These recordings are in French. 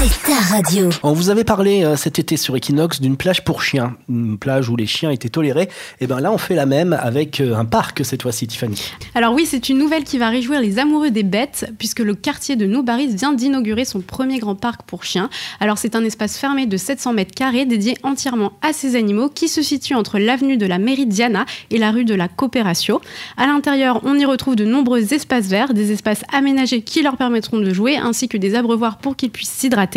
c'est ta radio. On vous avait parlé euh, cet été sur Equinox d'une plage pour chiens, une plage où les chiens étaient tolérés. Et bien là, on fait la même avec euh, un parc cette fois-ci, Tiffany. Alors oui, c'est une nouvelle qui va réjouir les amoureux des bêtes, puisque le quartier de Nobaris vient d'inaugurer son premier grand parc pour chiens. Alors c'est un espace fermé de 700 mètres carrés dédié entièrement à ces animaux, qui se situe entre l'avenue de la Méridiana et la rue de la Coopératio. À l'intérieur, on y retrouve de nombreux espaces verts, des espaces aménagés qui leur permettront de jouer, ainsi que des abreuvoirs pour qu'ils puissent s'hydrater.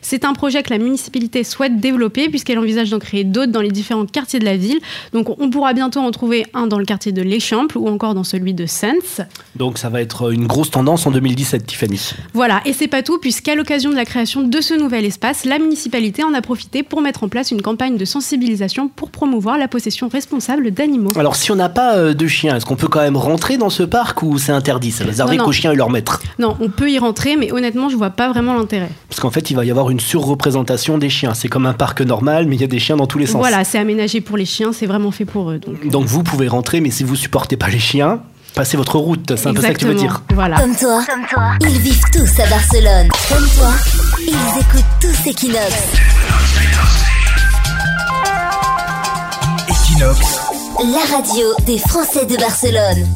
C'est un projet que la municipalité souhaite développer puisqu'elle envisage d'en créer d'autres dans les différents quartiers de la ville. Donc on pourra bientôt en trouver un dans le quartier de l'Échample ou encore dans celui de Sens. Donc ça va être une grosse tendance en 2017, Tiffany. Voilà, et c'est pas tout puisqu'à l'occasion de la création de ce nouvel espace, la municipalité en a profité pour mettre en place une campagne de sensibilisation pour promouvoir la possession responsable d'animaux. Alors si on n'a pas euh, de chien, est-ce qu'on peut quand même rentrer dans ce parc ou c'est interdit? C'est réservé qu'aux chiens et leur maître Non, on peut y rentrer, mais honnêtement, je vois pas vraiment l'intérêt. Parce qu'en fait, il va y avoir une surreprésentation des chiens. C'est comme un parc normal, mais il y a des chiens dans tous les sens. Voilà, c'est aménagé pour les chiens, c'est vraiment fait pour eux. Donc, Donc vous pouvez rentrer, mais si vous supportez pas les chiens, passez votre route. C'est un peu ça que tu veux dire. Voilà. Comme toi, ils vivent tous à Barcelone. Comme toi, ils écoutent tous Equinox. Equinox, La radio des Français de Barcelone.